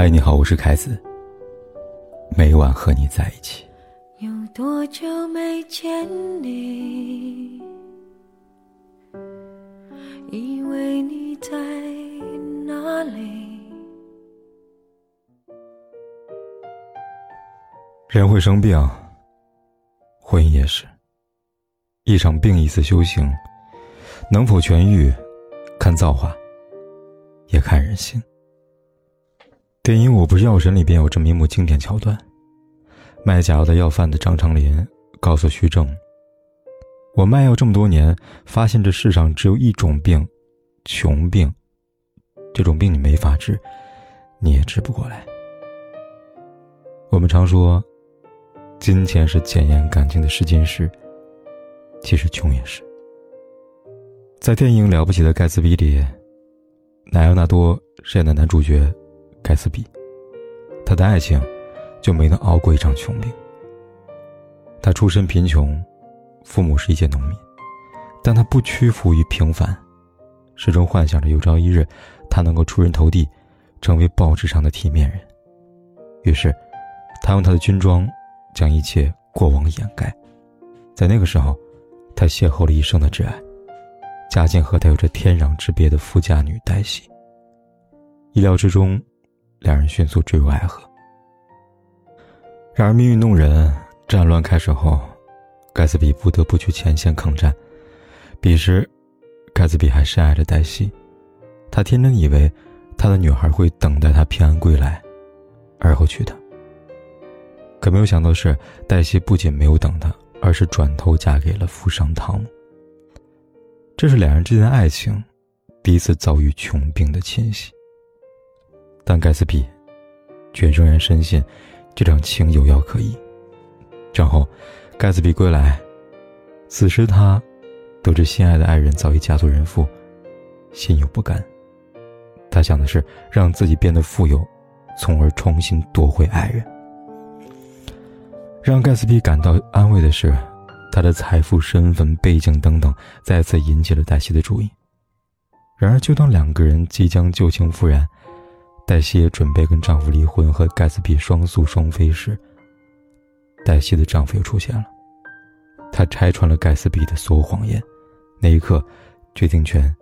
嗨，你好，我是凯子。每晚和你在一起。有多久没见你？以为你在哪里？人会生病，婚姻也是。一场病，一次修行，能否痊愈，看造化，也看人心。电影《我不是药神》里边有这么一幕经典桥段：卖假药的药贩子张长林告诉徐正：“我卖药这么多年，发现这世上只有一种病，穷病。这种病你没法治，你也治不过来。”我们常说，金钱是检验感情的试金石，其实穷也是。在电影《了不起的盖茨比》里，莱昂纳多饰演的男主角。盖茨比，他的爱情就没能熬过一场穷病。他出身贫穷，父母是一介农民，但他不屈服于平凡，始终幻想着有朝一日他能够出人头地，成为报纸上的体面人。于是，他用他的军装将一切过往掩盖。在那个时候，他邂逅了一生的挚爱，家境和他有着天壤之别的富家女黛西。意料之中。两人迅速坠入爱河。然而命运弄人，战乱开始后，盖茨比不得不去前线抗战。彼时，盖茨比还深爱着黛西，他天真以为他的女孩会等待他平安归来，而后娶她。可没有想到的是，黛西不仅没有等他，而是转头嫁给了富商汤姆。这是两人之间的爱情，第一次遭遇穷病的侵袭。但盖茨比，却仍然深信这场情有药可医。战后，盖茨比归来，此时他得知心爱的爱人早已嫁作人妇，心有不甘。他想的是让自己变得富有，从而重新夺回爱人。让盖茨比感到安慰的是，他的财富、身份、背景等等，再次引起了黛西的注意。然而，就当两个人即将旧情复燃，黛西也准备跟丈夫离婚，和盖茨比双宿双飞时，黛西的丈夫又出现了。他拆穿了盖茨比的所有谎言，那一刻，决定权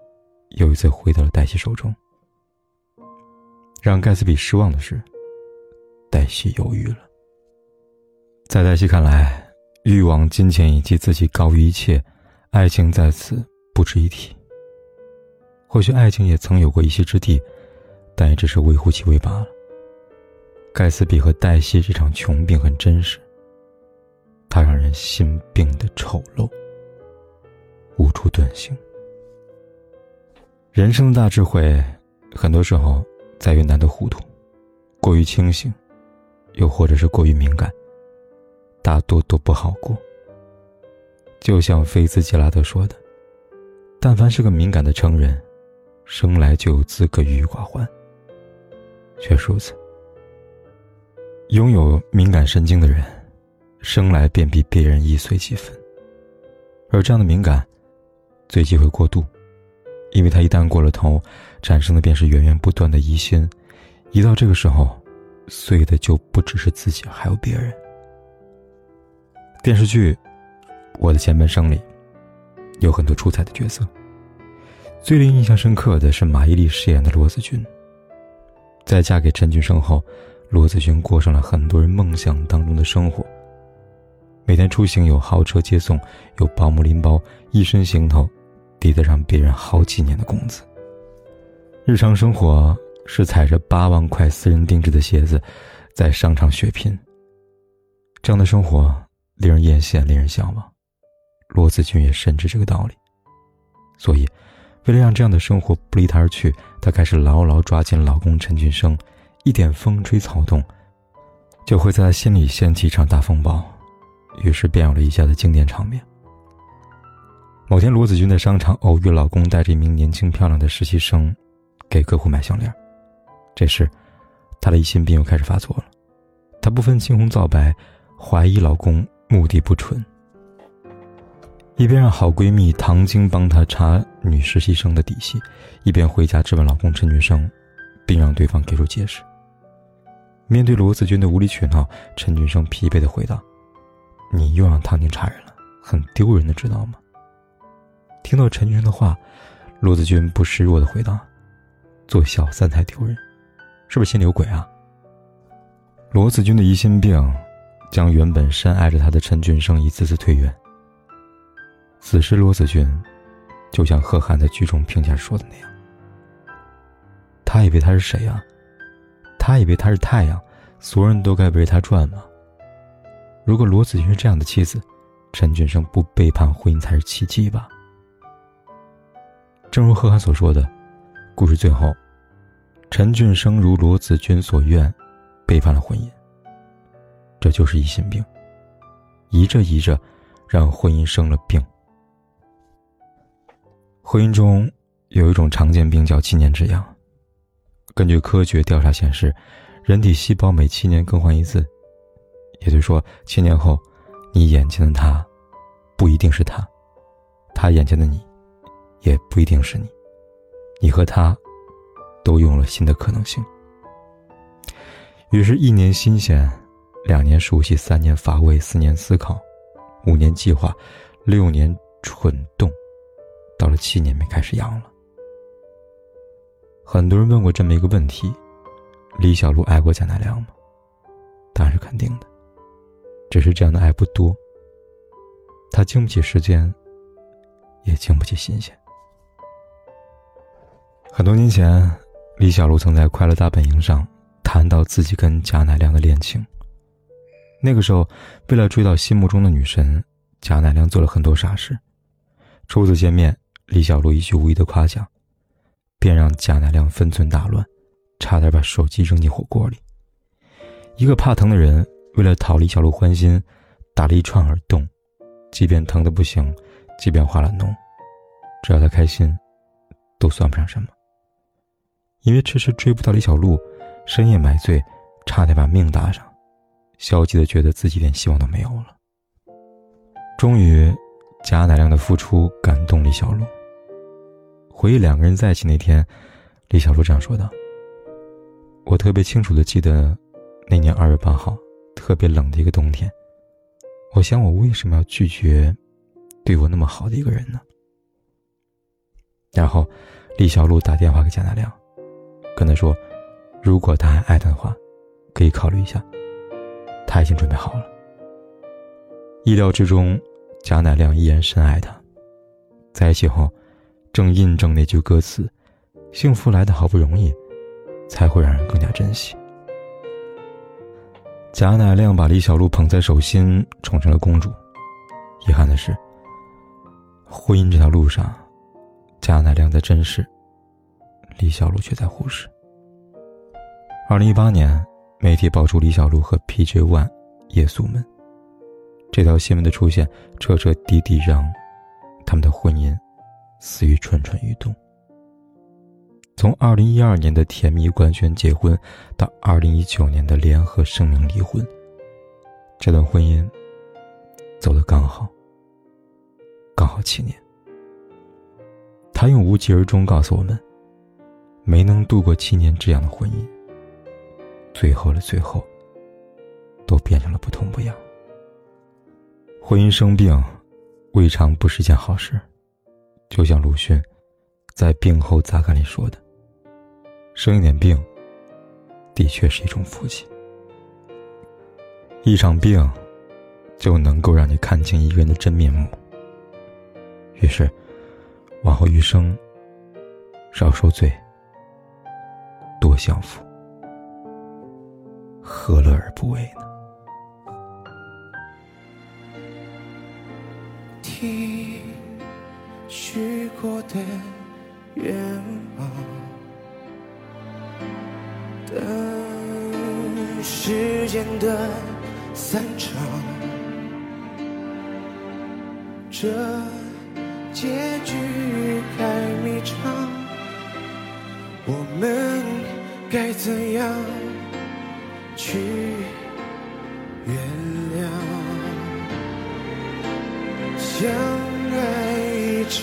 又一次回到了黛西手中。让盖茨比失望的是，黛西犹豫了。在黛西看来，欲望、金钱以及自己高于一切，爱情在此不值一提。或许爱情也曾有过一席之地。但也只是微乎其微罢了。盖茨比和黛西这场穷病很真实，它让人心病的丑陋，无处遁形。人生的大智慧，很多时候在于难得糊涂，过于清醒，又或者是过于敏感，大多都不好过。就像菲兹杰拉德说的：“但凡是个敏感的成人，生来就有资格郁郁寡欢。”却如此。拥有敏感神经的人，生来便比别人易碎几分。而这样的敏感，最忌讳过度，因为他一旦过了头，产生的便是源源不断的疑心。一到这个时候，碎的就不只是自己，还有别人。电视剧《我的前半生》里，有很多出彩的角色。最令印象深刻的是马伊琍饰演的罗子君。在嫁给陈俊生后，罗子君过上了很多人梦想当中的生活。每天出行有豪车接送，有保姆拎包，一身行头抵得上别人好几年的工资。日常生活是踩着八万块私人定制的鞋子，在商场血拼。这样的生活令人艳羡，令人向往。罗子君也深知这个道理，所以。为了让这样的生活不离她而去，她开始牢牢抓紧老公陈俊生，一点风吹草动，就会在她心里掀起一场大风暴，于是便有了以下的经典场面。某天，罗子君在商场偶遇老公带着一名年轻漂亮的实习生，给客户买项链。这时，她的疑心病又开始发作了，她不分青红皂白，怀疑老公目的不纯。一边让好闺蜜唐晶帮她查女实习生的底细，一边回家质问老公陈俊生，并让对方给出解释。面对罗子君的无理取闹，陈俊生疲惫的回答：“你又让唐晶查人了，很丢人的，知道吗？”听到陈俊生的话，罗子君不示弱的回答：“做小三才丢人，是不是心里有鬼啊？”罗子君的疑心病，将原本深爱着他的陈俊生一次次推远。此时，罗子君，就像贺涵在剧中评价说的那样：“他以为他是谁呀？他以为他是太阳，所有人都该围着他转吗？如果罗子君是这样的妻子，陈俊生不背叛婚姻才是奇迹吧？”正如贺涵所说的，故事最后，陈俊生如罗子君所愿，背叛了婚姻。这就是疑心病，疑着疑着，让婚姻生了病。婚姻中有一种常见病叫七年之痒。根据科学调查显示，人体细胞每七年更换一次，也就是说，七年后，你眼前的他，不一定是他，他眼前的你，也不一定是你，你和他，都用了新的可能性。于是，一年新鲜，两年熟悉，三年乏味，四年思考，五年计划，六年蠢动。七年没开始养了。很多人问过这么一个问题：李小璐爱过贾乃亮吗？答案是肯定的，只是这样的爱不多。他经不起时间，也经不起新鲜。很多年前，李小璐曾在《快乐大本营》上谈到自己跟贾乃亮的恋情。那个时候，为了追到心目中的女神，贾乃亮做了很多傻事。初次见面。李小璐一句无意的夸奖，便让贾乃亮分寸大乱，差点把手机扔进火锅里。一个怕疼的人，为了讨李小璐欢心，打了一串耳洞，即便疼得不行，即便化了脓，只要他开心，都算不上什么。因为迟迟追不到李小璐，深夜买醉，差点把命搭上，消极的觉得自己连希望都没有了。终于，贾乃亮的付出感动李小璐。回忆两个人在一起那天，李小璐这样说道：“我特别清楚的记得，那年二月八号，特别冷的一个冬天。我想，我为什么要拒绝对我那么好的一个人呢？”然后，李小璐打电话给贾乃亮，跟他说：“如果他还爱他的话，可以考虑一下。他已经准备好了。”意料之中，贾乃亮依然深爱她，在一起后。正印证那句歌词：“幸福来的好不容易，才会让人更加珍惜。”贾乃亮把李小璐捧在手心，宠成了公主。遗憾的是，婚姻这条路上，贾乃亮在珍视，李小璐却在忽视。二零一八年，媒体爆出李小璐和 PJ One 夜宿门，这条新闻的出现，彻彻底底让他们的婚姻。死于蠢蠢欲动。从二零一二年的甜蜜官宣结婚，到二零一九年的联合声明离婚，这段婚姻走得刚好，刚好七年。他用无疾而终告诉我们：没能度过七年这样的婚姻，最后的最后，都变成了不痛不痒。婚姻生病，未尝不是件好事。就像鲁迅在《病后杂感》里说的：“生一点病，的确是一种福气。一场病，就能够让你看清一个人的真面目。于是，往后余生，少受罪，多享福，何乐而不为呢？”的愿望，等时间的散场，这结局太迷长，我们该怎样去原谅？相爱一。场，